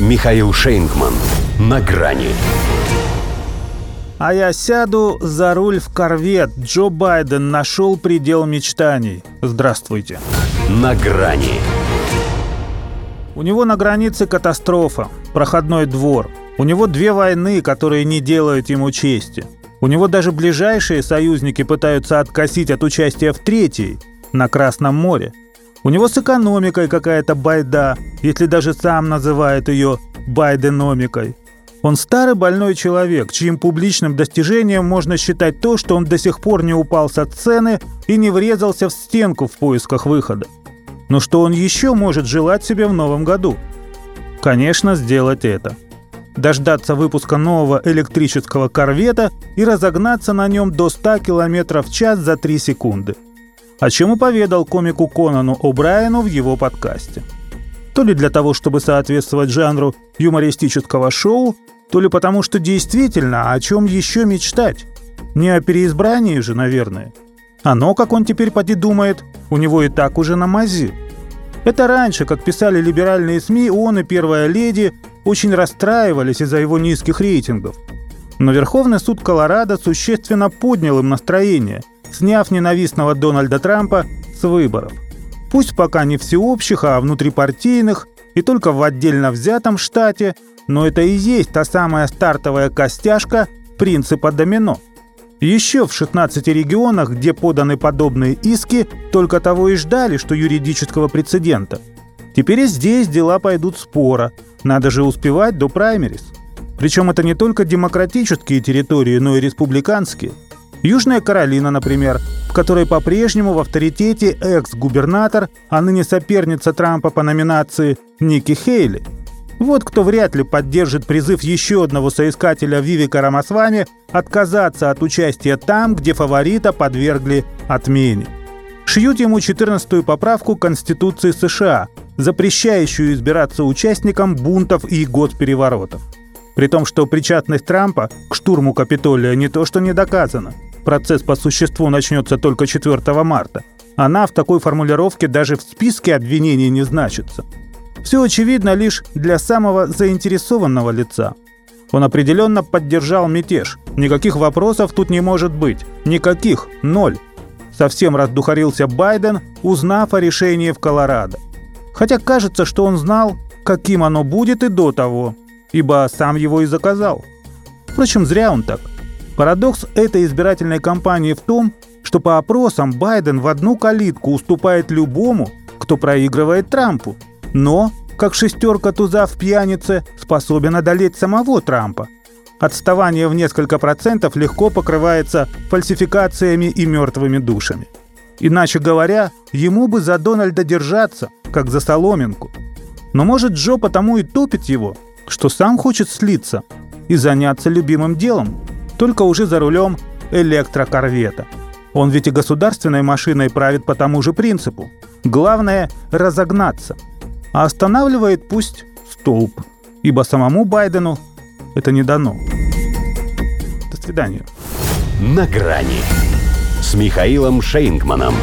Михаил Шейнгман. На грани. А я сяду за руль в корвет. Джо Байден нашел предел мечтаний. Здравствуйте. На грани. У него на границе катастрофа. Проходной двор. У него две войны, которые не делают ему чести. У него даже ближайшие союзники пытаются откосить от участия в третьей, на Красном море. У него с экономикой какая-то байда, если даже сам называет ее байденомикой. Он старый больной человек, чьим публичным достижением можно считать то, что он до сих пор не упал со сцены и не врезался в стенку в поисках выхода. Но что он еще может желать себе в новом году? Конечно, сделать это. Дождаться выпуска нового электрического корвета и разогнаться на нем до 100 км в час за 3 секунды. О чем и поведал комику Конану О'Брайену в его подкасте. То ли для того, чтобы соответствовать жанру юмористического шоу, то ли потому, что действительно, о чем еще мечтать? Не о переизбрании же, наверное. Оно, как он теперь поди думает, у него и так уже на мази. Это раньше, как писали либеральные СМИ, он и первая леди очень расстраивались из-за его низких рейтингов. Но Верховный суд Колорадо существенно поднял им настроение, сняв ненавистного Дональда Трампа с выборов. Пусть пока не всеобщих, а внутрипартийных, и только в отдельно взятом штате – но это и есть та самая стартовая костяшка принципа домино. Еще в 16 регионах, где поданы подобные иски, только того и ждали, что юридического прецедента. Теперь и здесь дела пойдут спора. Надо же успевать до праймерис. Причем это не только демократические территории, но и республиканские. Южная Каролина, например, в которой по-прежнему в авторитете экс-губернатор, а ныне соперница Трампа по номинации Ники Хейли – вот кто вряд ли поддержит призыв еще одного соискателя Вивика Рамасвами отказаться от участия там, где фаворита подвергли отмене. Шьют ему 14-ю поправку Конституции США, запрещающую избираться участникам бунтов и госпереворотов. При том, что причастность Трампа к штурму Капитолия не то что не доказана. Процесс по существу начнется только 4 марта. Она в такой формулировке даже в списке обвинений не значится – все очевидно лишь для самого заинтересованного лица. Он определенно поддержал мятеж. Никаких вопросов тут не может быть. Никаких. Ноль. Совсем раздухарился Байден, узнав о решении в Колорадо. Хотя кажется, что он знал, каким оно будет и до того, ибо сам его и заказал. Впрочем, зря он так. Парадокс этой избирательной кампании в том, что по опросам Байден в одну калитку уступает любому, кто проигрывает Трампу – но, как шестерка туза в пьянице, способен одолеть самого Трампа. Отставание в несколько процентов легко покрывается фальсификациями и мертвыми душами. Иначе говоря, ему бы за Дональда держаться, как за соломинку. Но может Джо потому и топит его, что сам хочет слиться и заняться любимым делом, только уже за рулем электрокорвета. Он ведь и государственной машиной правит по тому же принципу. Главное – разогнаться – а останавливает пусть столб, ибо самому Байдену это не дано. До свидания. На грани с Михаилом Шейнгманом.